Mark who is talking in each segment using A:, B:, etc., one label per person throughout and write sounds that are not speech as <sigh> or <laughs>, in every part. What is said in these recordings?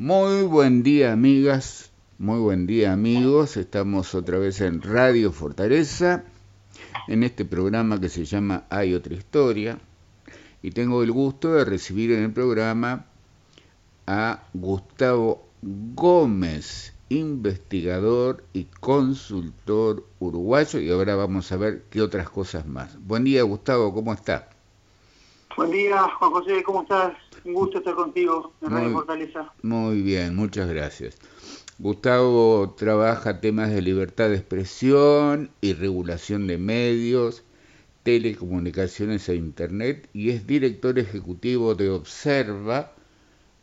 A: Muy buen día, amigas. Muy buen día, amigos. Estamos otra vez en Radio Fortaleza, en este programa que se llama Hay otra historia. Y tengo el gusto de recibir en el programa a Gustavo Gómez, investigador y consultor uruguayo. Y ahora vamos a ver qué otras cosas más. Buen día, Gustavo, ¿cómo está?
B: Buen día, Juan José, ¿cómo estás? Un gusto estar contigo en Radio Fortaleza.
A: Muy bien, muchas gracias. Gustavo trabaja temas de libertad de expresión y regulación de medios, telecomunicaciones e Internet y es director ejecutivo de Observa,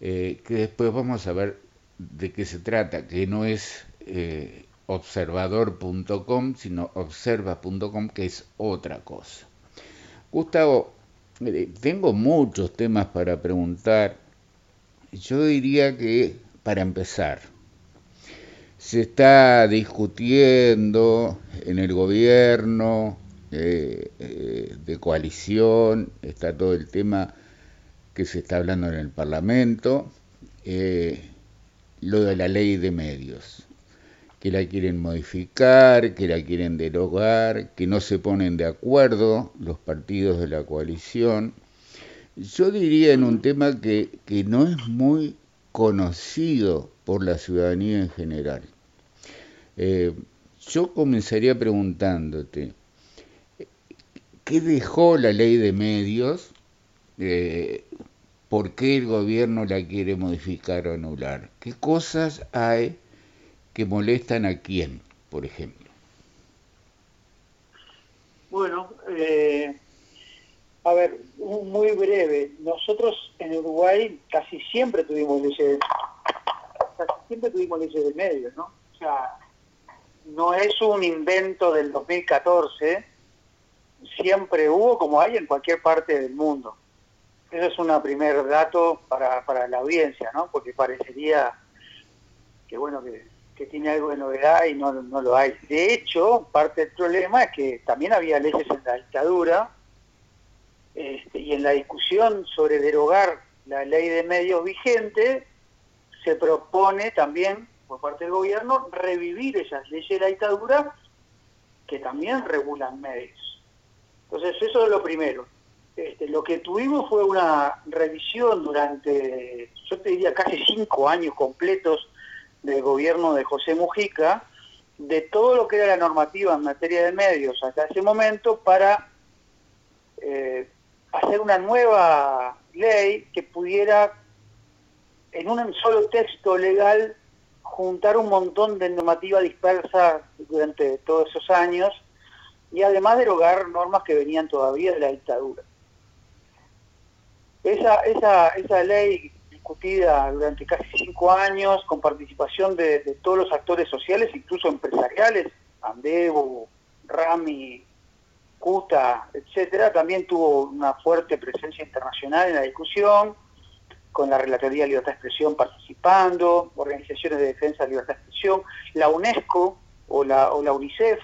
A: eh, que después vamos a ver de qué se trata, que no es eh, observador.com, sino observa.com, que es otra cosa. Gustavo, tengo muchos temas para preguntar. Yo diría que, para empezar, se está discutiendo en el gobierno eh, eh, de coalición, está todo el tema que se está hablando en el Parlamento, eh, lo de la ley de medios que la quieren modificar, que la quieren derogar, que no se ponen de acuerdo los partidos de la coalición. Yo diría en un tema que, que no es muy conocido por la ciudadanía en general. Eh, yo comenzaría preguntándote, ¿qué dejó la ley de medios? Eh, ¿Por qué el gobierno la quiere modificar o anular? ¿Qué cosas hay que molestan a quién, por ejemplo?
B: Bueno, eh, a ver, muy breve. Nosotros en Uruguay casi siempre tuvimos leyes, casi siempre tuvimos leyes de medios, ¿no? O sea, no es un invento del 2014, siempre hubo como hay en cualquier parte del mundo. Eso es un primer dato para, para la audiencia, ¿no? Porque parecería que, bueno, que que tiene algo de novedad y no, no lo hay. De hecho, parte del problema es que también había leyes en la dictadura este, y en la discusión sobre derogar la ley de medios vigente, se propone también por parte del gobierno revivir esas leyes de la dictadura que también regulan medios. Entonces, eso es lo primero. Este, lo que tuvimos fue una revisión durante, yo te diría, casi cinco años completos del gobierno de José Mujica de todo lo que era la normativa en materia de medios hasta ese momento para eh, hacer una nueva ley que pudiera en un solo texto legal juntar un montón de normativa dispersa durante todos esos años y además derogar normas que venían todavía de la dictadura. Esa, esa, esa ley discutida durante casi cinco años con participación de, todos los actores sociales, incluso empresariales, Andevo, Rami, CUTA, etcétera. También tuvo una fuerte presencia internacional en la discusión, con la Relatoría de Libertad de Expresión participando, organizaciones de defensa de libertad de expresión, la UNESCO o la, o la UNICEF,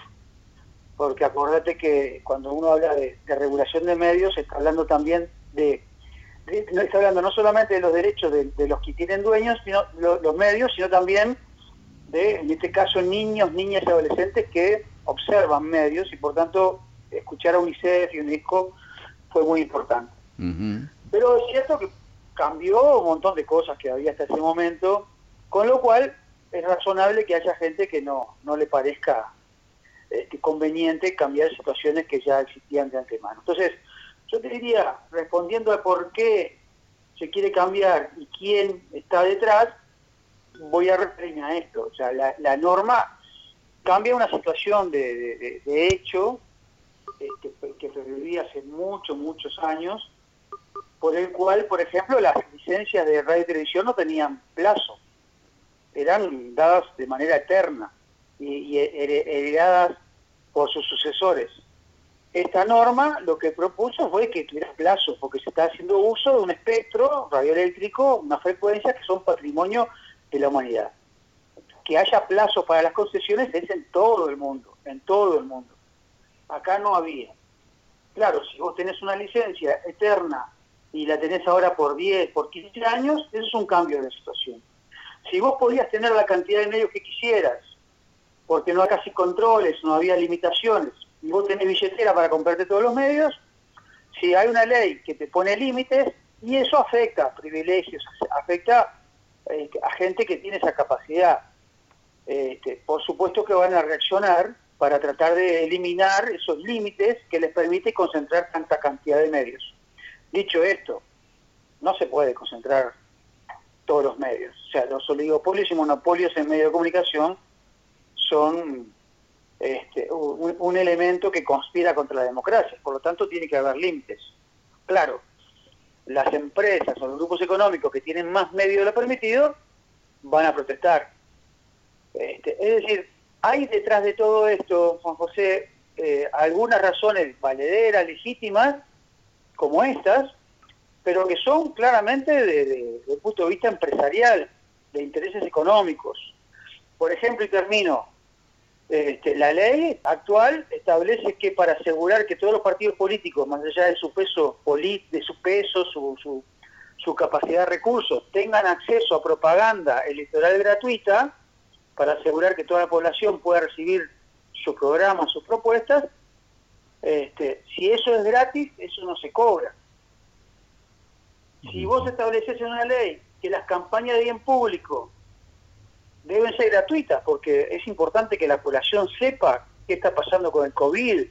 B: porque acordate que cuando uno habla de, de regulación de medios, está hablando también de no está hablando no solamente de los derechos de, los que tienen dueños, sino los medios, sino también de, en este caso, niños, niñas y adolescentes que observan medios y por tanto escuchar a UNICEF y UNESCO fue muy importante. Pero es cierto que cambió un montón de cosas que había hasta ese momento, con lo cual es razonable que haya gente que no, no le parezca este, conveniente cambiar situaciones que ya existían de antemano. Entonces, yo te diría, respondiendo a por qué se quiere cambiar y quién está detrás, voy a referirme a esto. O sea, la, norma cambia una situación de, hecho este, que, que hace muchos, muchos años, por el cual, por ejemplo, las licencias de radio y televisión no tenían plazo, eran dadas de manera eterna y heredadas por sus sucesores. Esta norma lo que propuso fue que tuviera plazo, porque se está haciendo uso de un espectro radioeléctrico, una frecuencia que son patrimonio de la humanidad. Que haya plazo para las concesiones es en todo el mundo, en todo el mundo. Acá no había. Claro, si vos tenés una licencia eterna y la tenés ahora por 10, por 15 años, eso es un cambio de situación. si vos podías tener la cantidad de medios que quisieras, porque no había casi controles, no había limitaciones, y vos tenés billetera para comprarte todos los medios, si hay una ley que te pone límites, y eso afecta privilegios, afecta eh, a gente que tiene esa capacidad. Este, por supuesto que van a reaccionar para tratar de eliminar esos límites que les permite concentrar tanta cantidad de medios. Dicho esto, no se puede concentrar todos los medios. O sea, los oligopolios y monopolios en medios de comunicación son este, un, elemento que conspira contra la democracia. Por lo tanto, tiene que haber límites. Claro, las empresas o los grupos económicos que tienen más medios de lo permitido van a protestar. Este, es decir, hay detrás de todo esto, Juan José, eh, algunas razones valederas, legítimas, como estas, pero que son claramente desde el punto de vista empresarial, de intereses económicos. Por ejemplo, y termino, este, la ley actual establece que para asegurar que todos los partidos políticos, más allá de su peso, de su, peso su, su, capacidad de recursos, tengan acceso a propaganda electoral gratuita, para asegurar que toda la población pueda recibir su programa, sus propuestas, este, si eso es gratis, eso no se cobra. Si vos estableces en una ley que las campañas de bien público deben ser gratuitas, porque es importante que la población sepa qué está pasando con el COVID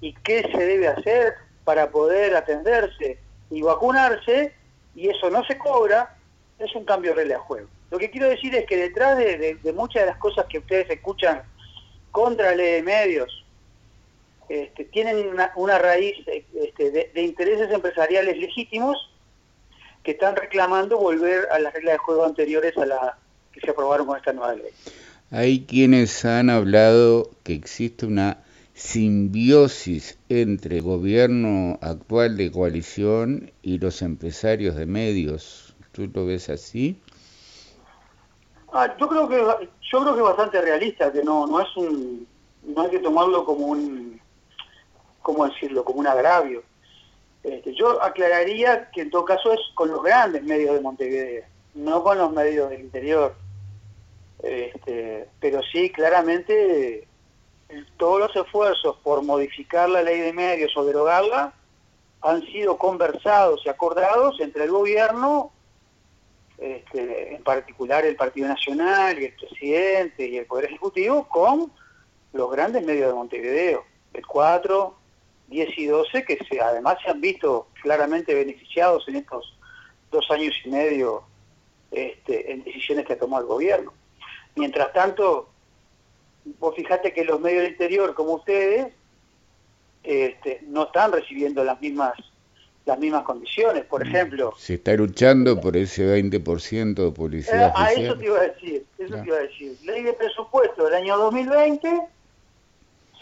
B: y qué se debe hacer para poder atenderse y vacunarse, y eso no se cobra, es un cambio de regla de juego. Lo que quiero decir es que detrás de, muchas de las cosas que ustedes escuchan contra la ley de medios, este, tienen una, raíz este, de intereses empresariales legítimos que están reclamando volver a las reglas de juego anteriores a la que se aprobaron con esta nueva ley.
A: Hay quienes han hablado que existe una simbiosis entre el gobierno actual de coalición y los empresarios de medios. ¿Tú lo ves así?
B: Ah, yo creo que yo creo que es bastante realista, que no no es un no hay que tomarlo como un cómo decirlo, como un agravio. Este, yo aclararía que en todo caso es con los grandes medios de Montevideo, no con los medios del interior. Este, pero sí, claramente, todos los esfuerzos por modificar la ley de medios o derogarla han sido conversados y acordados entre el gobierno, este, en particular el Partido Nacional y el presidente y el Poder Ejecutivo, con los grandes medios de Montevideo, el 4, 10 y 12, que se, además se han visto claramente beneficiados en estos dos años y medio este, en decisiones que ha tomado el gobierno. Mientras tanto, vos fijate que los medios del interior, como ustedes, este, no están recibiendo las mismas las mismas condiciones, por mm. ejemplo.
A: Se está luchando por ese 20% de publicidad.
B: Eh, a eso te iba a decir, eso te iba a decir. Ley de presupuesto del año 2020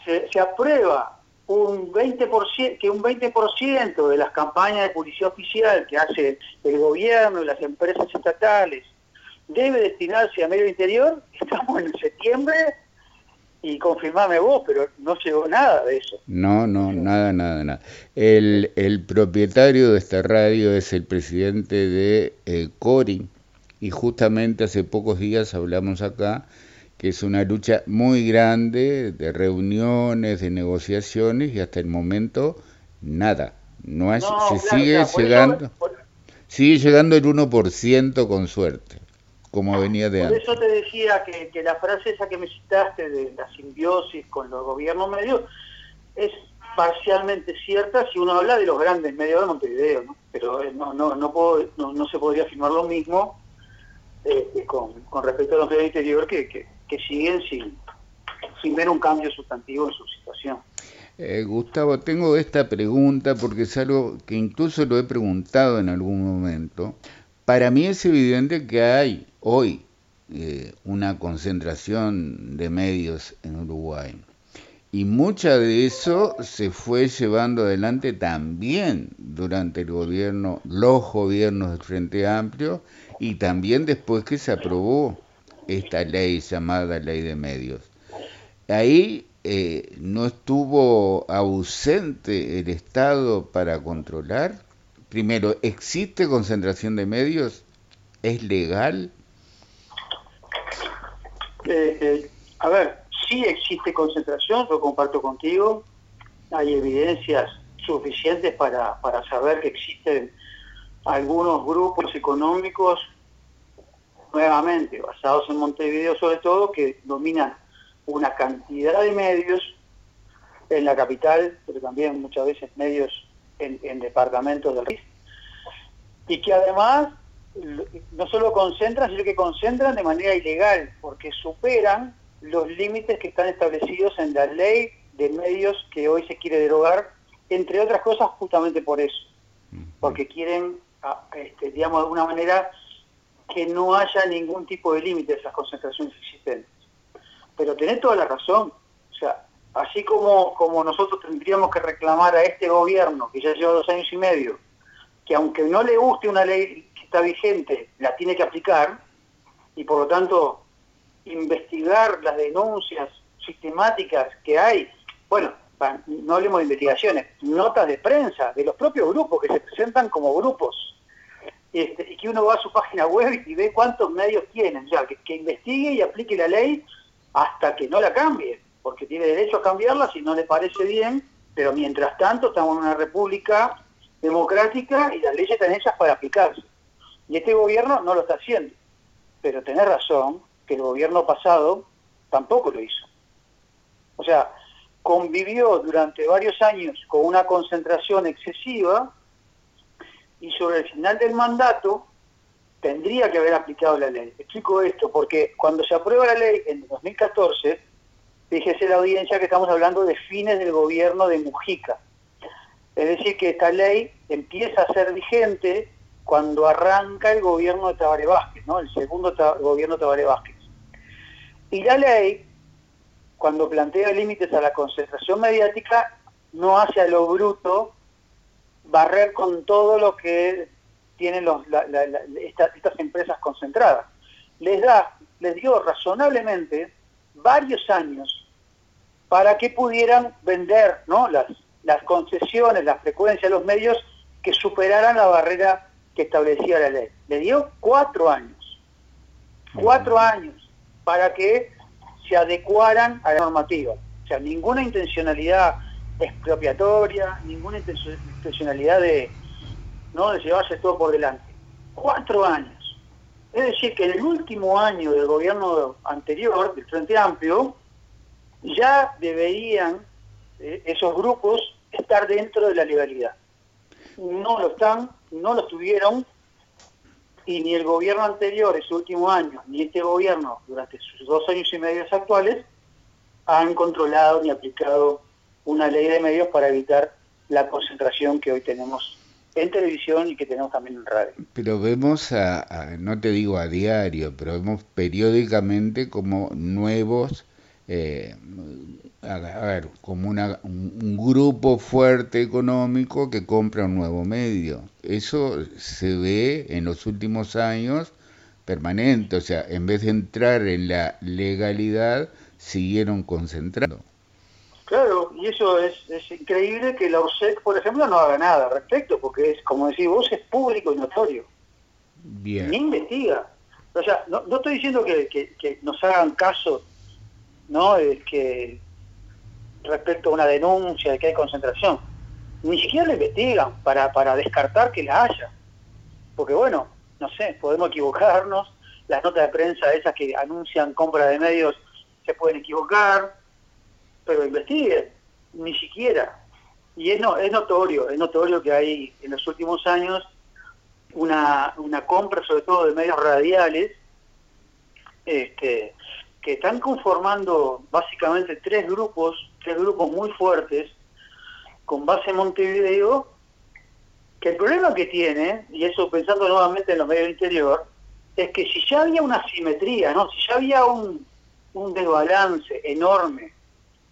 B: se, se aprueba un 20%, que un 20% de las campañas de publicidad oficial que hace el gobierno y las empresas estatales debe destinarse a medio interior, <laughs> estamos en septiembre y confirmame vos, pero no llegó nada de eso.
A: No, no, nada, nada, nada. El, el propietario de esta radio es el presidente de eh, Cori y justamente hace pocos días hablamos acá que es una lucha muy grande de reuniones, de negociaciones y hasta el momento nada. No, es, se sigue llegando, sigue llegando el 1% con suerte, como venía de antes.
B: Por eso te decía que, que, la frase esa que me citaste de la simbiosis con los gobiernos medios es parcialmente cierta si uno habla de los grandes medios de Montevideo, ¿no? pero eh, no, no, no, puedo, no, se podría afirmar lo mismo eh, con, con respecto a los medios interior que, que que siguen sin, sin ver un cambio sustantivo en su situación.
A: Eh, Gustavo, tengo esta pregunta porque es algo que incluso lo he preguntado en algún momento. Para mí es evidente que hay hoy eh, una concentración de medios en Uruguay. Y mucha de eso se fue llevando adelante también durante el gobierno, los gobiernos del Frente Amplio y también después que se aprobó esta ley llamada ley de medios. Ahí eh, no estuvo ausente el Estado para controlar. Primero, ¿existe concentración de medios? ¿Es legal?
B: Eh, eh, a ver, sí existe concentración, lo comparto contigo, hay evidencias suficientes para, para saber que existen algunos grupos económicos, nuevamente basados en Montevideo sobre todo, que dominan una cantidad de medios en la capital, pero también muchas veces medios en, departamentos del país, y que además no solo concentran, sino que concentran de manera ilegal, porque superan los límites que están establecidos en la ley de medios que hoy se quiere derogar, entre otras cosas justamente por eso, porque quieren, este, digamos, de alguna manera que no haya ningún tipo de límite a esas concentraciones existentes. Pero tenés toda la razón, o sea, así como, como nosotros tendríamos que reclamar a este gobierno, que ya lleva dos años y medio, que aunque no le guste una ley que está vigente, la tiene que aplicar, y por lo tanto investigar las denuncias sistemáticas que hay, bueno, no hablemos de investigaciones, notas de prensa de los propios grupos que se presentan como grupos, este, y que uno va a su página web y ve cuántos medios tienen, ya que, que investigue y aplique la ley hasta que no la cambie, porque tiene derecho a cambiarla si no le parece bien, pero mientras tanto estamos en una república democrática y las leyes están hechas para aplicarse. Y este gobierno no lo está haciendo. Pero tenés razón que el gobierno pasado tampoco lo hizo. O sea, convivió durante varios años con una concentración excesiva y sobre el final del mandato tendría que haber aplicado la ley. Explico esto porque cuando se aprueba la ley en 2014, fíjese la audiencia que estamos hablando de fines del gobierno de Mujica. Es decir, que esta ley empieza a ser vigente cuando arranca el gobierno de Tabaré Vázquez, ¿no? el segundo gobierno de Tabaré Vázquez. Y la ley, cuando plantea límites a la concentración mediática, no hace a lo bruto barrer con todo lo que tienen los, estas empresas concentradas. Les da, les dio razonablemente varios años para que pudieran vender ¿no? las, las concesiones, las frecuencias, los medios que superaran la barrera que establecía la ley. Le dio cuatro años. Cuatro años para que se adecuaran a la normativa. O sea, ninguna intencionalidad expropiatoria, ninguna intencionalidad de, ¿no? de llevarse todo por delante. Cuatro años. Es decir, que en el último año del gobierno anterior, del Frente Amplio, ya deberían eh, esos grupos estar dentro de la legalidad. No lo están, no lo tuvieron, y ni el gobierno anterior, ese último año, ni este gobierno, durante sus dos años y medio actuales, han controlado ni aplicado una ley de medios para evitar la concentración que hoy tenemos en televisión y que tenemos también en radio.
A: Pero vemos, a, no te digo a diario, pero vemos periódicamente como nuevos, eh, a, ver, como una, un, grupo fuerte económico que compra un nuevo medio. Eso se ve en los últimos años permanente, o sea, en vez de entrar en la legalidad, siguieron concentrando.
B: Claro, y eso es, increíble que la OSEC, por ejemplo, no haga nada al respecto, porque es, como decís vos, es público y notorio. Bien. Ni investiga. O sea, no, estoy diciendo que, nos hagan caso, ¿no? Es que respecto a una denuncia de que hay concentración. Ni siquiera la investigan para, para descartar que la haya. Porque bueno, no sé, podemos equivocarnos, las notas de prensa esas que anuncian compra de medios se pueden equivocar, pero investiguen, ni siquiera. Y es, no, es notorio, es notorio que hay en los últimos años una, una compra, sobre todo de medios radiales, este, que están conformando básicamente tres grupos, tres grupos muy fuertes, con base en Montevideo, que el problema que tiene, y eso pensando nuevamente en los medios del interior, es que si ya había una simetría, ¿no? si ya había un, desbalance enorme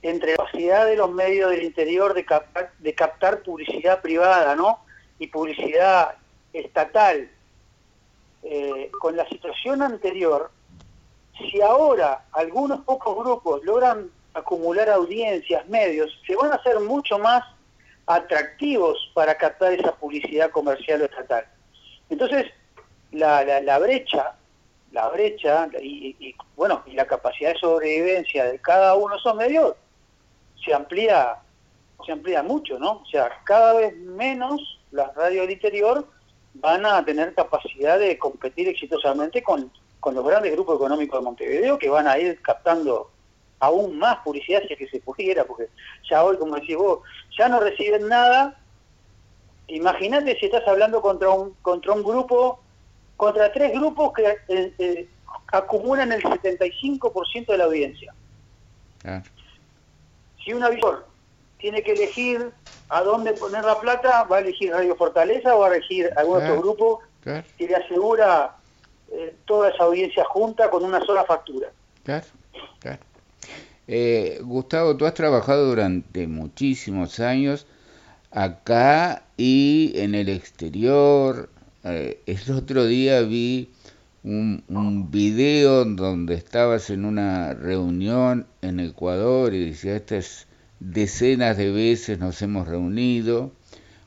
B: entre la capacidad de los medios del interior de captar, de captar publicidad privada ¿no? y publicidad estatal. Eh, con la situación anterior, si ahora algunos pocos grupos logran acumular audiencias, medios, se van a hacer mucho más atractivos para captar esa publicidad comercial o estatal. Entonces, la, la brecha la brecha y, bueno y la capacidad de sobrevivencia de cada uno de esos medios se amplía se amplía mucho no o sea cada vez menos las radios del interior van a tener capacidad de competir exitosamente con, con los grandes grupos económicos de Montevideo que van a ir captando aún más publicidad si es que se pudiera, porque ya hoy, como decís vos, ya no reciben nada. Imagínate si estás hablando contra un, contra un grupo, contra tres grupos que eh, eh, acumulan el 75% de la audiencia. Si un avisor tiene que elegir a dónde poner la plata, va a elegir Radio Fortaleza o va a elegir algún otro grupo que le asegura eh, toda esa audiencia junta con una sola factura.
A: Claro, claro. Eh, Gustavo, tú has trabajado durante muchísimos años acá y en el exterior. Eh, el otro día vi un, un, video donde estabas en una reunión en Ecuador y decía, estas decenas de veces nos hemos reunido.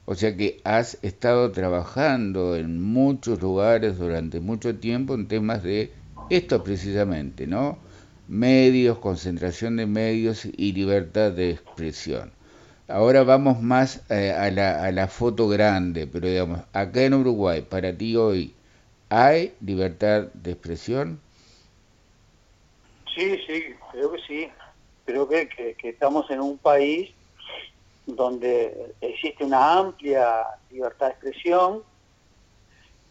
A: O sea que has estado trabajando en muchos lugares durante mucho tiempo en temas de esto precisamente, ¿no? medios, concentración de medios y libertad de expresión. Ahora vamos más eh, a, la, a la foto grande, pero digamos, acá en Uruguay, para ti hoy, ¿hay libertad de expresión?
B: Sí, sí, creo que sí. Creo que, que, estamos en un país donde existe una amplia libertad de expresión.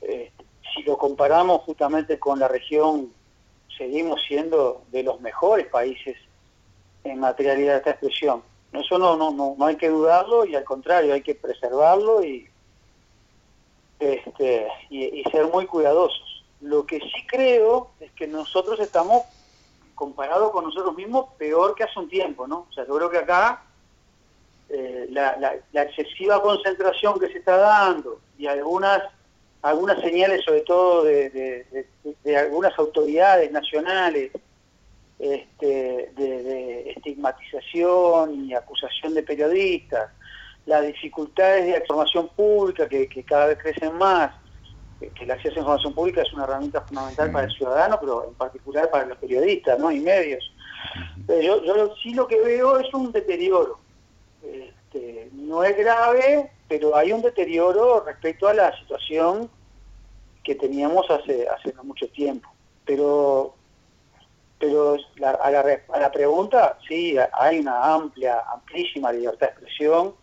B: Eh, si lo comparamos justamente con la región seguimos siendo de los mejores países en materia de libertad de expresión. Eso no, no, no, no hay que dudarlo y al contrario, hay que preservarlo y, este, y, ser muy cuidadosos. Lo que sí creo es que nosotros estamos, comparados con nosotros mismos, peor que hace un tiempo, ¿no? O sea, yo creo que acá eh, la, la excesiva concentración que se está dando y algunas algunas señales, sobre todo de, algunas autoridades nacionales, este, de, estigmatización y acusación de periodistas, las dificultades de información pública que, cada vez crecen más, que el acceso a información pública es una herramienta fundamental para el ciudadano, pero en particular para los periodistas ¿no? y medios. yo, yo sí lo que veo es un deterioro. Este, no es grave, pero hay un deterioro respecto a la situación que teníamos hace, hace no mucho tiempo. Pero, pero a, la, a la pregunta, sí, hay una amplia, amplísima libertad de expresión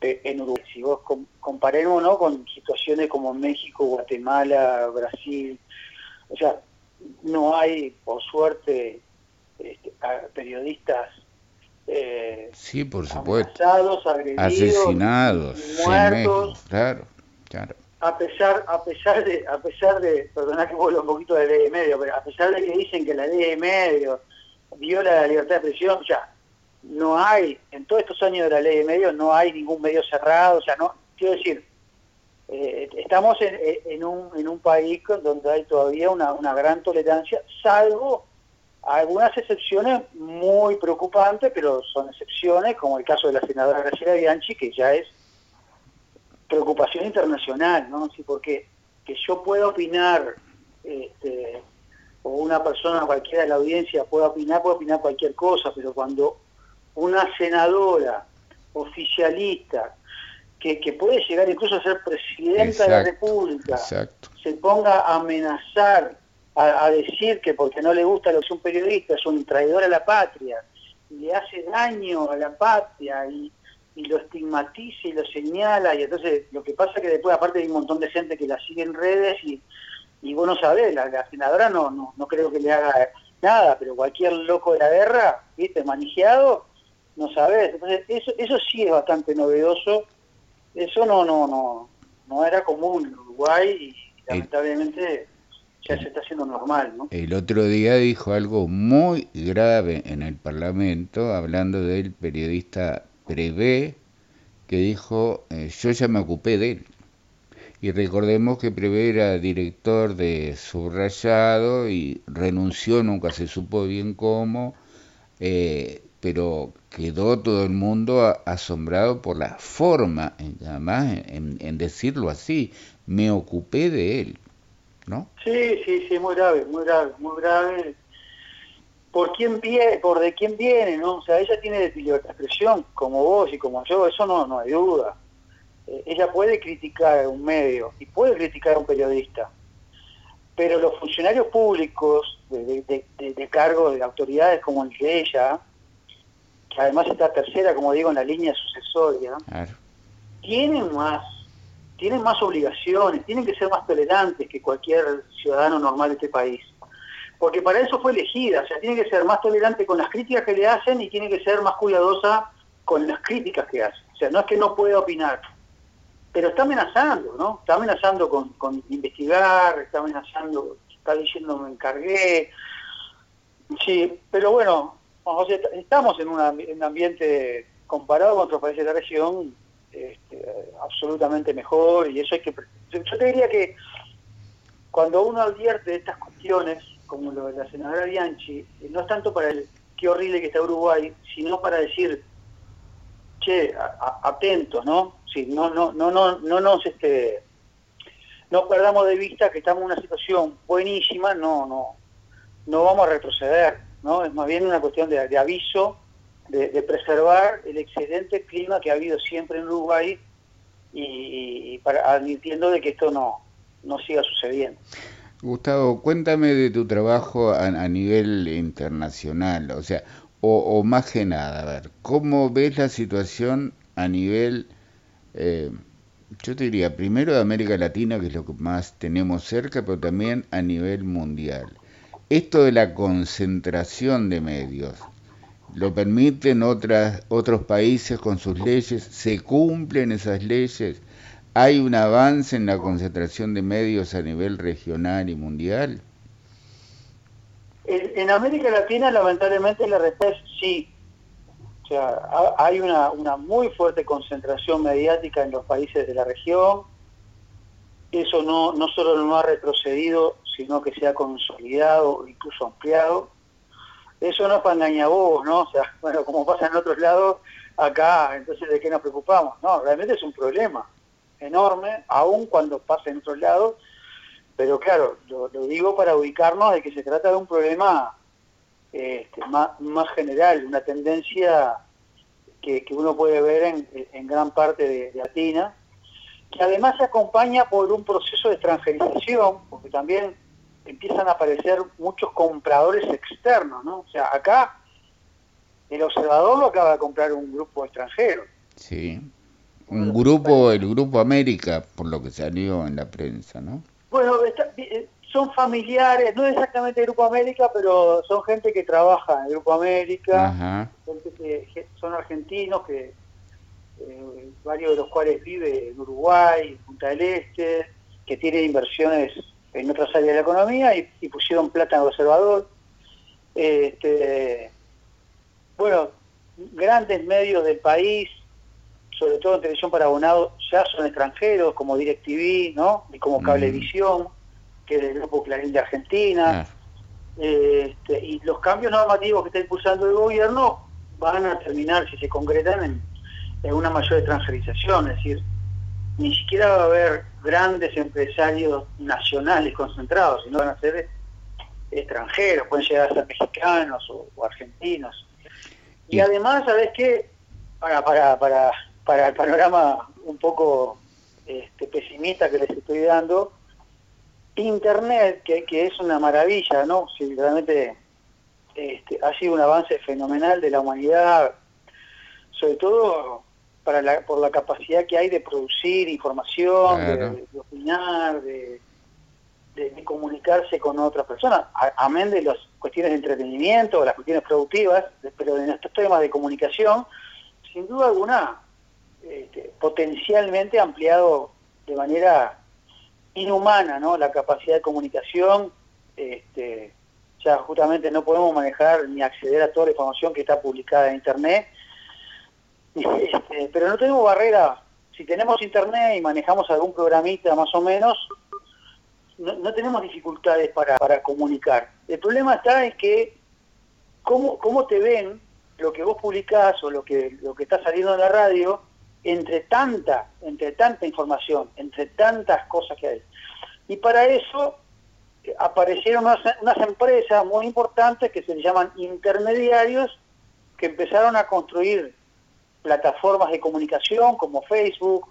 B: eh, en Uruguay. Si vos comparemos ¿no? con situaciones como México, Guatemala, Brasil, o sea, no hay, por suerte, este, periodistas
A: eh, sí, por supuesto.
B: agredidos,
A: asesinados, muertos. claro, claro
B: a pesar a pesar de a pesar de perdona que vuelvo un poquito de ley de medio pero a pesar de que dicen que la ley de medio viola la libertad de expresión ya no hay en todos estos años de la ley de medio no hay ningún medio cerrado o sea no quiero decir eh, estamos en, en, un, en un país donde hay todavía una, una gran tolerancia salvo algunas excepciones muy preocupantes pero son excepciones como el caso de la senadora Graciela Bianchi que ya es preocupación internacional, ¿no? Sí, porque que yo pueda opinar, este, o una persona cualquiera de la audiencia pueda opinar, puede opinar cualquier cosa, pero cuando una senadora oficialista, que, que puede llegar incluso a ser presidenta de la República, se ponga a amenazar, a, a, decir que porque no le gusta lo que es un periodista, es un traidor a la patria, y le hace daño a la patria y y lo estigmatiza y lo señala, y entonces lo que pasa es que después aparte hay un montón de gente que la sigue en redes y, y vos no sabés, la, senadora no, no, no creo que le haga nada, pero cualquier loco de la guerra, viste, manejado, no sabés. Entonces eso, eso sí es bastante novedoso, eso no, no, no, no era común en Uruguay y lamentablemente ya se está haciendo normal, ¿no?
A: El otro día dijo algo muy grave en el Parlamento, hablando del periodista Prevé, que dijo, eh, yo ya me ocupé de él. Y recordemos que Prevé era director de Subrayado y renunció, nunca se supo bien cómo, eh, pero quedó todo el mundo asombrado por la forma, además, en, en decirlo así, me ocupé de él. ¿No?
B: Sí, sí, sí, muy grave, muy grave, muy grave. ¿Por quién viene, por de quién viene, no? O sea, ella tiene libertad de expresión, como vos y como yo, eso no, no hay duda. Eh, ella puede criticar a un medio y puede criticar a un periodista, pero los funcionarios públicos de, cargo de autoridades como el de ella, que además está tercera, como digo, en la línea sucesoria, tienen más tienen más obligaciones, tienen que ser más tolerantes que cualquier ciudadano normal de este país. Porque para eso fue elegida, o sea, tiene que ser más tolerante con las críticas que le hacen y tiene que ser más cuidadosa con las críticas que hace. O sea, no es que no pueda opinar, pero está amenazando, ¿no? Está amenazando con, investigar, está amenazando, está diciendo me encargué. Sí, pero bueno, estamos en, un ambiente comparado con otros países de la región este, absolutamente mejor y eso hay que... Yo te diría que cuando uno advierte estas cuestiones, como lo de la senadora Bianchi, eh, no es tanto para el qué horrible que está Uruguay, sino para decir, che, atentos, ¿no? Sí, no, no, no, no, no nos este, no perdamos de vista que estamos en una situación buenísima, no, no, no vamos a retroceder, ¿no? Es más bien una cuestión de, de aviso de, preservar el excelente clima que ha habido siempre en Uruguay y, para, admitiendo de que esto no, no siga sucediendo.
A: Gustavo, cuéntame de tu trabajo a, nivel internacional, o sea, o, más que nada, a ver, ¿cómo ves la situación a nivel, eh, yo te diría, primero de América Latina, que es lo que más tenemos cerca, pero también a nivel mundial? Esto de la concentración de medios, lo permiten otras, otros países con sus leyes, se cumplen esas leyes, hay un avance en la concentración de medios a nivel regional y mundial.
B: En, América Latina lamentablemente la respuesta es sí. O sea, hay una, una muy fuerte concentración mediática en los países de la región. Eso no, no solo no ha retrocedido, sino que se ha consolidado, incluso ampliado eso no es para engañabobos, ¿no? O sea, <laughs> bueno, como pasa en otros lados, acá, entonces, ¿de qué nos preocupamos? No, realmente es un problema enorme, aún cuando pasa en otros lados, pero claro, lo, digo para ubicarnos de que se trata de un problema este, más, general, una tendencia que, uno puede ver en, gran parte de, de Latina, que además se acompaña por un proceso de extranjerización, porque también empiezan a aparecer muchos compradores externos, ¿no? O sea, acá el observador lo acaba de comprar un grupo extranjero.
A: Sí, un grupo, el Grupo América, por lo que salió en la prensa, ¿no?
B: Bueno, eh, son familiares, no exactamente el Grupo América, pero son gente que trabaja en el Grupo América, son argentinos, que eh, varios de los cuales vive en Uruguay, en Punta del Este, que tiene inversiones en otras áreas de la economía y, pusieron plata en el observador. Este, bueno, grandes medios del país, sobre todo en televisión para abonado, ya son extranjeros, como DirecTV, ¿no? Y como Cablevisión, que es el grupo Clarín de Argentina. Este, y los cambios normativos que está impulsando el gobierno van a terminar, si se concretan, en, en una mayor extranjerización, es decir, ni siquiera va a haber grandes empresarios nacionales concentrados, sino van a ser extranjeros, pueden llegar a ser mexicanos o, argentinos. Y además, ¿sabes qué? Para, para, para, para el panorama un poco este, pesimista que les estoy dando, Internet, que, que es una maravilla, ¿no? Si realmente este, ha sido un avance fenomenal de la humanidad, sobre todo para por la capacidad que hay de producir información, de, opinar, de, comunicarse con otras personas, amén de las cuestiones de entretenimiento, las cuestiones productivas, pero en estos temas de comunicación, sin duda alguna, este, potencialmente ampliado de manera inhumana ¿no? la capacidad de comunicación, este, ya justamente no podemos manejar ni acceder a toda la información que está publicada en Internet, <laughs> este, pero no tenemos barrera. Si tenemos internet y manejamos algún programita más o menos, no, tenemos dificultades para, comunicar. El problema está es que cómo, cómo te ven lo que vos publicás o lo que, lo que está saliendo en la radio entre tanta, entre tanta información, entre tantas cosas que hay. Y para eso aparecieron unas, empresas muy importantes que se llaman intermediarios que empezaron a construir plataformas de comunicación como Facebook,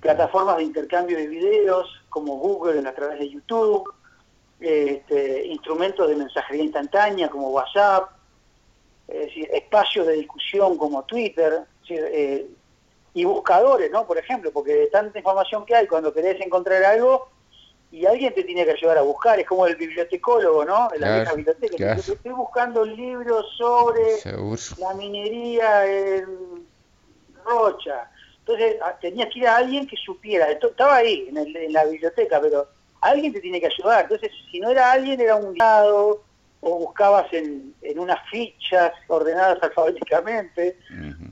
B: plataformas de intercambio de videos como Google a través de YouTube, este, instrumentos de mensajería instantánea como WhatsApp, espacios de discusión como Twitter, eh, y buscadores, ¿no? Por ejemplo, porque de tanta información que hay, cuando querés encontrar algo, y alguien te tiene que ayudar a buscar, es como el bibliotecólogo, ¿no? En la vieja biblioteca. Estoy buscando libros sobre la minería en Rocha. Entonces ah, tenías que ir a alguien que supiera, estaba ahí en, la biblioteca, pero alguien te tiene que ayudar. Entonces, si no era alguien, era un guiado, o buscabas en, unas fichas ordenadas <laughs> alfabéticamente.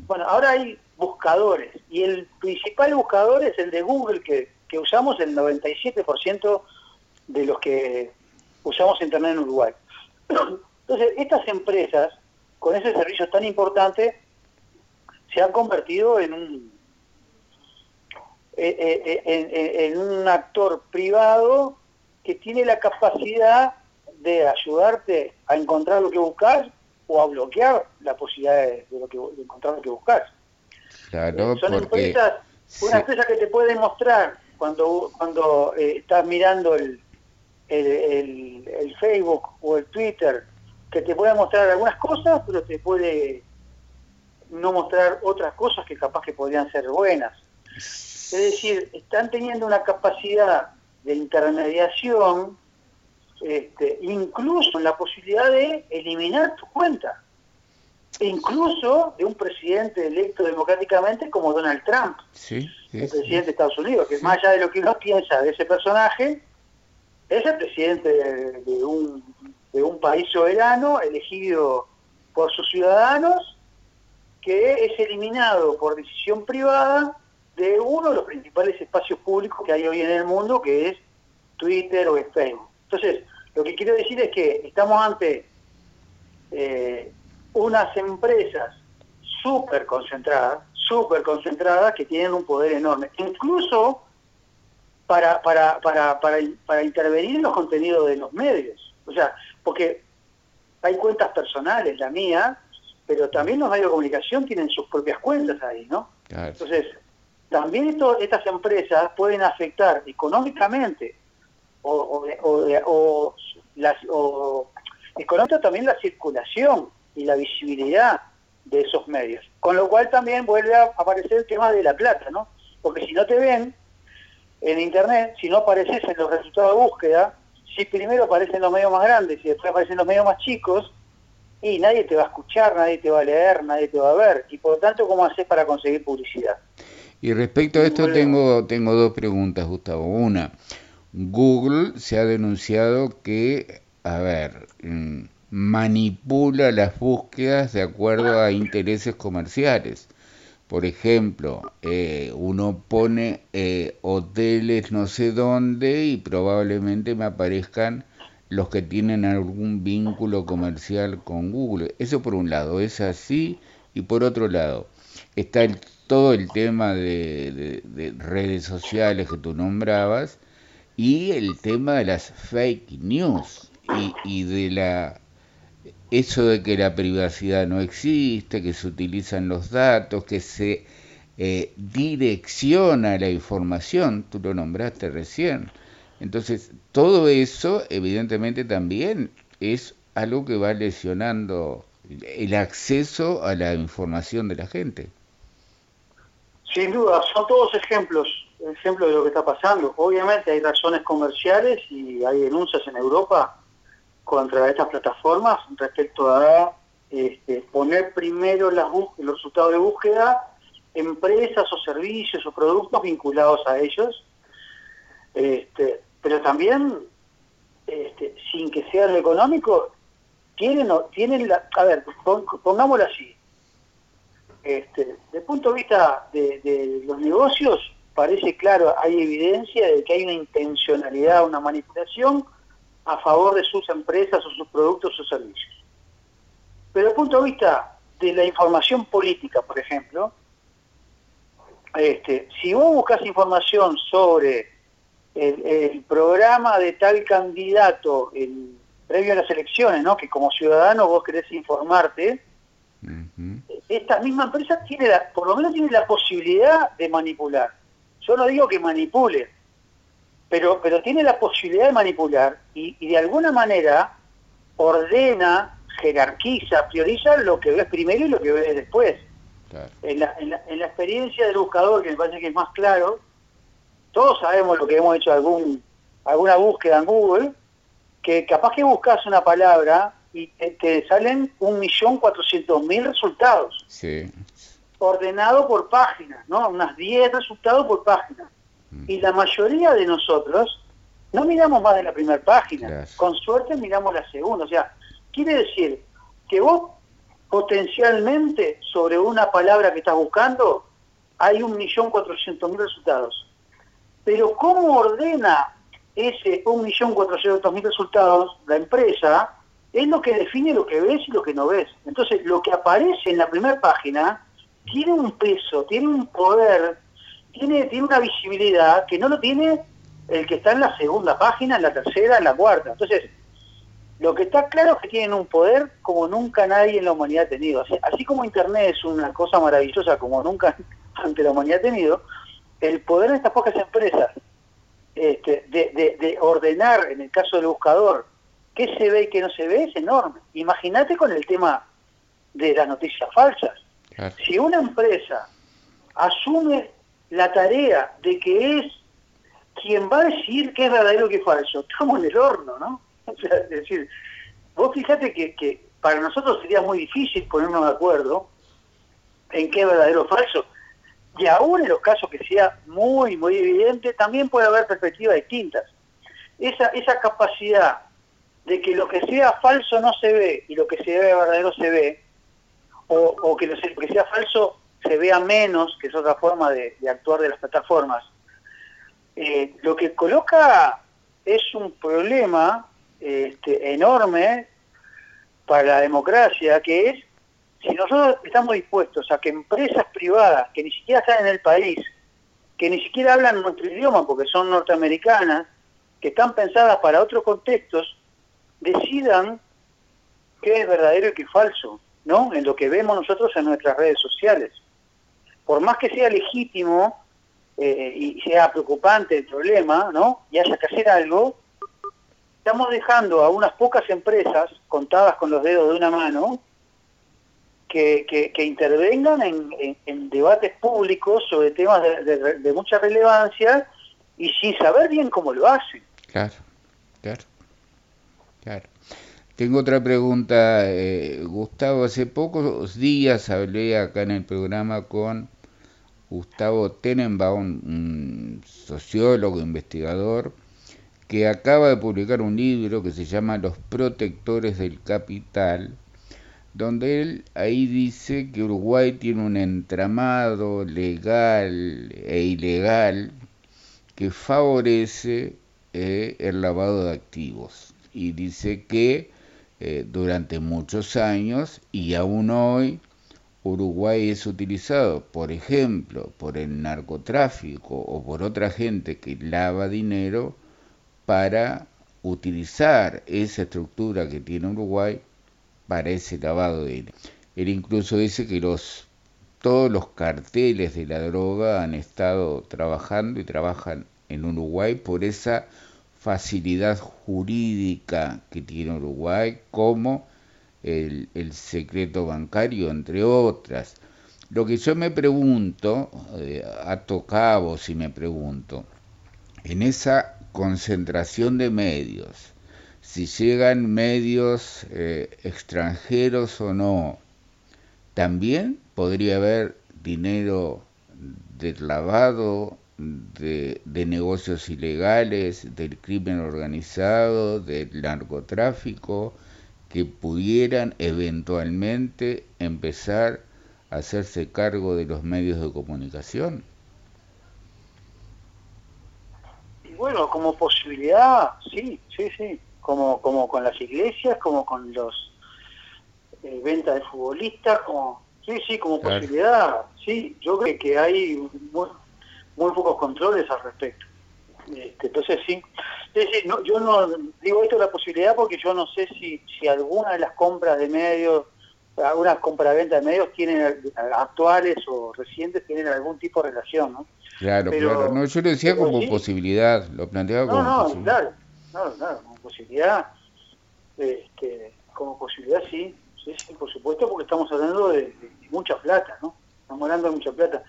B: Bueno, ahora hay buscadores, y el principal buscador es el de Google, que, que usamos el 97% de los que usamos Internet en Uruguay. <clears throat> Entonces, estas empresas, con ese servicio tan importante, se han convertido en un eh, eh, eh, en, un actor privado que tiene la capacidad de ayudarte a encontrar lo que buscas o a bloquear la posibilidad de, lo que, encontrar lo que buscas. Claro, Son empresas, una empresa que te puede mostrar cuando cuando estás mirando el, el, el, Facebook o el Twitter, que te puede mostrar algunas cosas, pero te puede no mostrar otras cosas que capaz que podrían ser buenas. Es decir, están teniendo una capacidad de intermediación, este, incluso en la posibilidad de eliminar tu cuenta, e incluso de un presidente electo democráticamente como Donald Trump, el presidente de Estados Unidos, que más allá de lo que uno piensa de ese personaje, es el presidente de un, de un país soberano elegido por sus ciudadanos, que es eliminado por decisión privada de uno de los principales espacios públicos que hay hoy en el mundo, que es Twitter o Facebook. Entonces, lo que quiero decir es que estamos ante eh, unas empresas súper concentradas, súper concentradas, que tienen un poder enorme, incluso para, para, para, para, para intervenir en los contenidos de los medios. O sea, porque hay cuentas personales, la mía, pero también los medios de comunicación tienen sus propias cuentas ahí, ¿no? Entonces, también esto, estas empresas pueden afectar económicamente o, o, las, también la circulación y la visibilidad de esos medios. Con lo cual también vuelve a aparecer el tema de la plata, ¿no? Porque si no te ven en Internet, si no apareces en los resultados de búsqueda, si primero aparecen los medios más grandes y después aparecen los medios más chicos, y nadie te va a escuchar, nadie te va a leer, nadie te va a ver. Y por lo tanto, ¿cómo haces para conseguir publicidad?
A: Y respecto a esto tengo, tengo dos preguntas, Gustavo. Una, Google se ha denunciado que, a ver, mm, manipula las búsquedas de acuerdo a intereses comerciales. Por ejemplo, eh, uno pone eh, hoteles no sé dónde y probablemente me aparezcan los que tienen algún vínculo comercial con Google. Eso por un lado, es así. Y por otro lado, está todo el tema de, redes sociales que tú nombrabas y el tema de las fake news y, de la eso de que la privacidad no existe, que se utilizan los datos, que se eh, direcciona la información, tú lo nombraste recién. Entonces, todo eso evidentemente también es algo que va lesionando el acceso a la información de la gente.
B: Sin duda, son todos ejemplos, ejemplos de lo que está pasando. Obviamente hay razones comerciales y hay denuncias en Europa contra estas plataformas respecto a este, poner primero las los resultados de búsqueda empresas o servicios o productos vinculados a ellos, este, pero también, este, sin que sea lo económico, tienen, tienen la, a ver, pongámoslo así, este, desde el punto de vista de, los negocios, parece claro, hay evidencia de que hay una intencionalidad, una manipulación a favor de sus empresas o sus productos o servicios. Pero desde el punto de vista de la información política, por ejemplo, este, si vos buscas información sobre el, programa de tal candidato previo a las elecciones, ¿no? que como ciudadano vos querés informarte, esta misma empresa tiene la, por lo menos tiene la posibilidad de manipular. Yo no digo que manipule, pero, pero tiene la posibilidad de manipular y, de alguna manera ordena, jerarquiza, prioriza lo que ves primero y lo que ves después. En, la, en, la, en, la, experiencia del buscador, que me parece que es más claro, todos sabemos lo que hemos hecho algún, alguna búsqueda en Google, que capaz que buscas una palabra y te, salen un millón cuatrocientos mil resultados. Sí. Ordenado por página, ¿no? Unas 10 resultados por página. Mm. Y la mayoría de nosotros no miramos más de la primera página. Con suerte miramos la segunda. O sea, quiere decir que vos potencialmente sobre una palabra que estás buscando hay un millón cuatrocientos mil resultados. Pero ¿cómo ordena ese un millón cuatrocientos mil resultados la empresa? es lo que define lo que ves y lo que no ves. Entonces, lo que aparece en la primera página tiene un peso, tiene un poder, tiene, tiene una visibilidad que no lo tiene el que está en la segunda página, en la tercera, en la cuarta. Entonces, lo que está claro es que tienen un poder como nunca nadie en la humanidad ha tenido. Así, como Internet es una cosa maravillosa como nunca <laughs> ante la humanidad ha tenido, el poder de estas pocas empresas este, de, de ordenar, en el caso del buscador, qué se ve y qué no se ve es enorme. Imagínate con el tema de las noticias falsas. Si una empresa asume la tarea de que es quien va a decir qué es verdadero y qué es falso, estamos en el horno, ¿no? <laughs> es decir, vos fíjate que, que para nosotros sería muy difícil ponernos de acuerdo en qué es verdadero o falso. Y aún en los casos que sea muy, muy evidente, también puede haber perspectivas distintas. Esa, esa capacidad de que lo que sea falso no se ve y lo que sea verdadero se ve, o, que lo que sea falso se vea menos, que es otra forma de, actuar de las plataformas, eh, lo que coloca es un problema este, enorme para la democracia, que es si nosotros estamos dispuestos a que empresas privadas que ni siquiera están en el país, que ni siquiera hablan nuestro idioma porque son norteamericanas, que están pensadas para otros contextos, decidan qué es verdadero y qué es falso, ¿no? En lo que vemos nosotros en nuestras redes sociales. Por más que sea legítimo eh, y sea preocupante el problema, ¿no? Y haya que hacer algo, estamos dejando a unas pocas empresas, contadas con los dedos de una mano, que, intervengan en, debates públicos sobre temas de, de mucha relevancia y sin saber bien cómo lo hacen.
A: Claro, claro. Claro. Tengo otra pregunta, eh, Gustavo. Hace pocos días hablé acá en el programa con Gustavo Tenenbaum, un sociólogo, investigador, que acaba de publicar un libro que se llama Los protectores del capital, donde él ahí dice que Uruguay tiene un entramado legal e ilegal que favorece eh, el lavado de activos. Y dice que eh, durante muchos años y aún hoy Uruguay es utilizado, por ejemplo, por el narcotráfico o por otra gente que lava dinero para utilizar esa estructura que tiene Uruguay para ese lavado de dinero. Él incluso dice que los todos los carteles de la droga han estado trabajando y trabajan en Uruguay por esa facilidad jurídica que tiene Uruguay, como el, secreto bancario, entre otras. Lo que yo me pregunto, eh, a tocado si me pregunto, en esa concentración de medios, si llegan medios eh, extranjeros o no, también podría haber dinero deslavado de, negocios ilegales, del crimen organizado, del narcotráfico, que pudieran eventualmente empezar a hacerse cargo de los medios de comunicación.
B: Y bueno, como posibilidad, sí, sí, sí, como, como con las iglesias, como con los eh, ventas de futbolistas, como, sí, sí, como posibilidad, sí, yo creo que hay muy pocos controles al respecto. Este, entonces sí, no, yo no digo esto la posibilidad porque yo no sé si, si alguna de las compras de medios, algunas compraventas de medios tienen actuales o recientes tienen algún tipo de relación, ¿no?
A: Claro, claro. No, yo lo decía como posibilidad, lo planteaba como
B: no,
A: posibilidad.
B: Claro, claro, como posibilidad, este, como posibilidad sí, sí, sí, por supuesto, porque estamos hablando de, mucha plata, ¿no? Estamos hablando de mucha plata.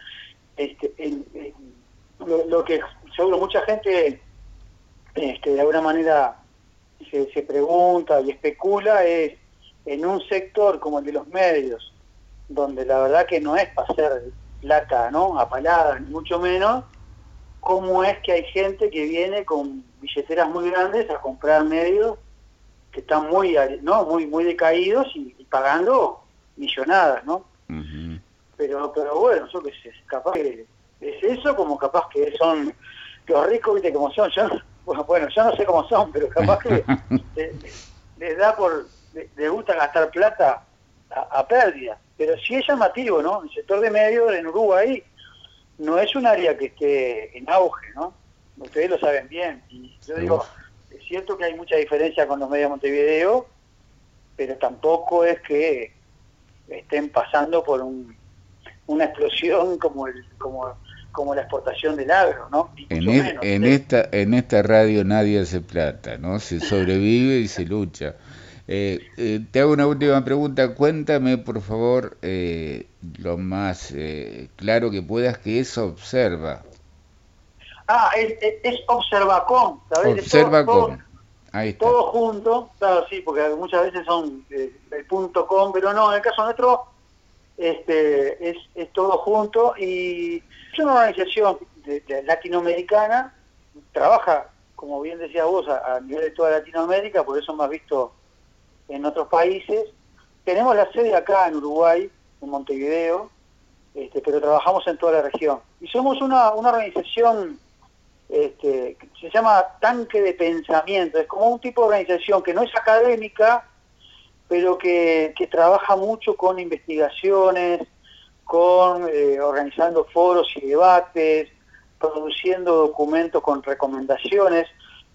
B: Este, lo, lo que seguro mucha gente este, de alguna manera se, se pregunta y especula es en un sector como el de los medios, donde la verdad que no es para hacer plata, ¿no? Apalada, ni mucho menos, cómo es que hay gente que viene con billeteras muy grandes a comprar medios que están muy, ¿no? Muy, muy decaídos y, pagando millonadas, ¿no? Pero, pero bueno, yo qué sé, capaz que es eso, como capaz que son los ricos, viste cómo son, yo bueno, <laughs> bueno, yo no sé cómo son, pero capaz que <laughs> les, da por, les, gusta gastar plata a, pérdida. Pero sí es llamativo, ¿no? El sector de medios en Uruguay no es un área que esté en auge, ¿no? Ustedes lo saben bien. Y yo digo, es cierto que hay mucha diferencia con los medios de Montevideo, pero tampoco es que estén pasando por un, una explosión como el como como la exportación del agro, ¿no?
A: En, esta, en esta radio nadie hace plata, ¿no? Se <laughs> sobrevive y se lucha. Eh, eh, te hago una última pregunta. Cuéntame, por favor, eh, lo más claro que puedas, que es Observa.
B: Ah, es, es Observacom, ¿sabes?
A: Observacom.
B: Ahí está. Todo junto, claro, sí, porque muchas veces son el punto com, pero no, en el caso nuestro este, es, es todo junto y es una organización latinoamericana, trabaja, como bien decía vos, a, nivel de toda Latinoamérica, por eso más visto en otros países. Tenemos la sede acá en Uruguay, en Montevideo, este, pero trabajamos en toda la región. Y somos una, organización este, se llama Tanque de Pensamiento, es como un tipo de organización que no es académica, pero que, que trabaja mucho con investigaciones, con eh, organizando foros y debates, produciendo documentos con recomendaciones,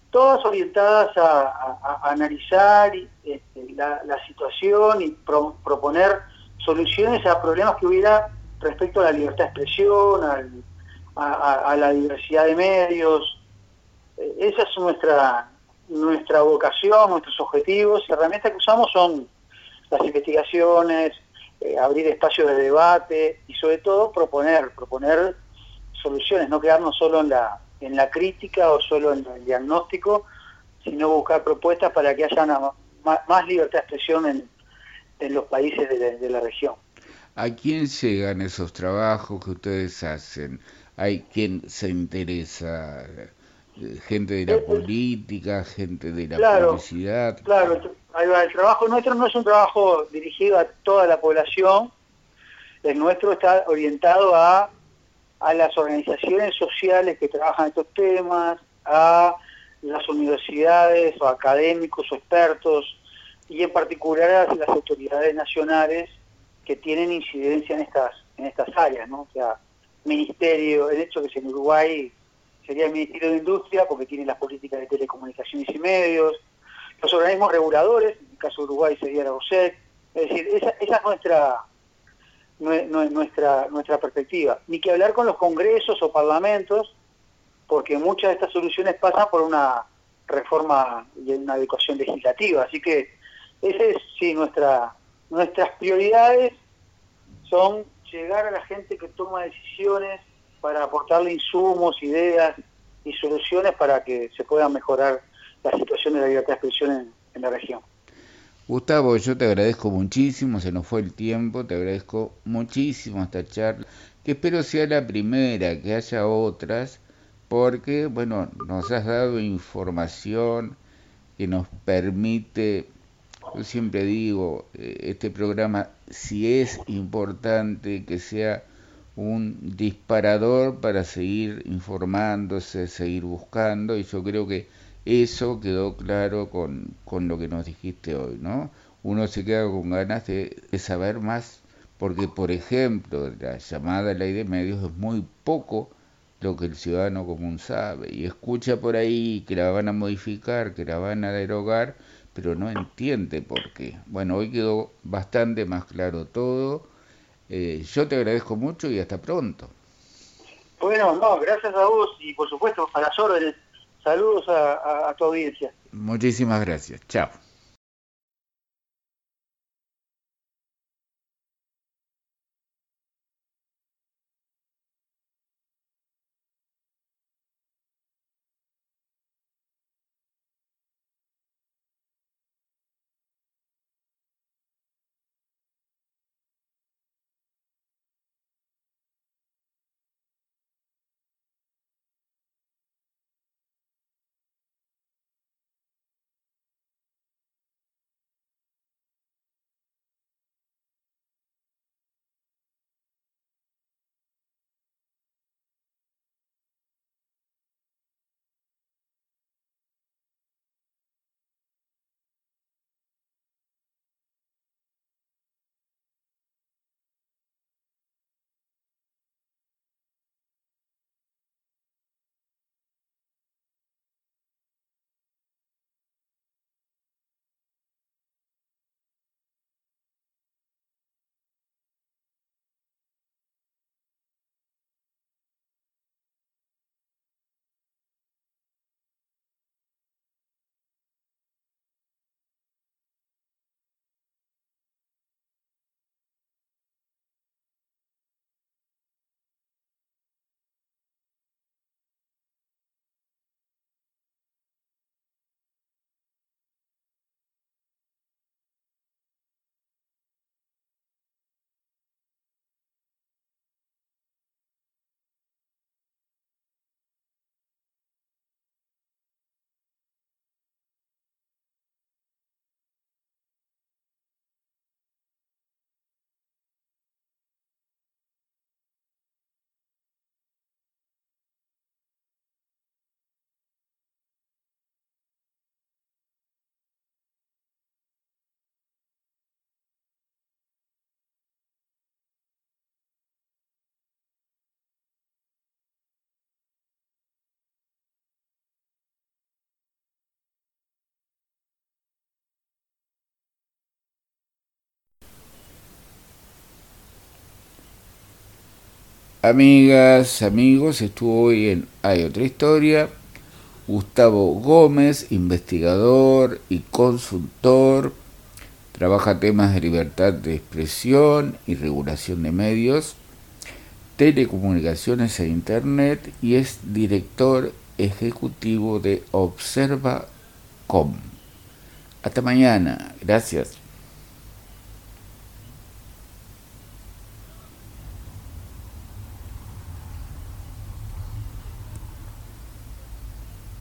B: todas orientadas a, analizar este, la, situación y proponer soluciones a problemas que hubiera respecto a la libertad de expresión, a, la diversidad de medios. Eh, esa es nuestra, nuestra vocación, nuestros objetivos. Las herramientas que usamos son las investigaciones, eh, abrir espacios de debate y sobre todo proponer, proponer soluciones, no quedarnos solo en la, en la crítica o solo en el diagnóstico, sino buscar propuestas para que haya más, libertad de expresión en, en los países de la, región.
A: ¿A quién llegan esos trabajos que ustedes hacen? ¿Hay quien se interesa? ¿Gente de la eh, eh, política? ¿Gente de la publicidad?
B: Claro, el trabajo nuestro no es un trabajo dirigido a toda la población, el nuestro está orientado a, a las organizaciones sociales que trabajan estos temas, a las universidades o académicos o expertos y en particular a las autoridades nacionales que tienen incidencia en estas en estas áreas, ¿no? O sea, ministerio, el hecho que es en Uruguay sería el Ministerio de Industria porque tiene las políticas de telecomunicaciones y medios, los organismos reguladores, en el caso de Uruguay sería la OSEC, es decir, esa, es nuestra, nuestra, nuestra perspectiva. Ni que hablar con los congresos o parlamentos, porque muchas de estas soluciones pasan por una reforma y una adecuación legislativa. Así que esa es, sí, nuestra, nuestras prioridades son llegar a la gente que toma decisiones para aportarle insumos, ideas y soluciones para que se puedan mejorar la situación de la libertad de expresión en, la región.
A: Gustavo, yo te agradezco muchísimo, se nos fue el tiempo, te agradezco muchísimo esta charla, que espero sea la primera, que haya otras, porque, bueno, nos has dado información que nos permite, yo siempre digo, eh, este programa, si es importante que sea un disparador para seguir informándose, seguir buscando, y yo creo que eso quedó claro con, con lo que nos dijiste hoy, ¿no? Uno se queda con ganas de, saber más, porque, por ejemplo, la llamada ley de medios es muy poco lo que el ciudadano común sabe y escucha por ahí que la van a modificar, que la van a derogar, pero no entiende por qué. Bueno, hoy quedó bastante más claro todo. Eh, yo te agradezco mucho y hasta pronto.
B: Bueno, no, gracias a vos y por supuesto a las órdenes. Saludos a tu audiencia.
A: Muchísimas gracias. Chao. Amigas, amigos, estuvo hoy en Hay otra historia. Gustavo Gómez, investigador y consultor, trabaja temas de libertad de expresión y regulación de medios, telecomunicaciones e Internet y es director ejecutivo de Observa.com. Hasta mañana, gracias.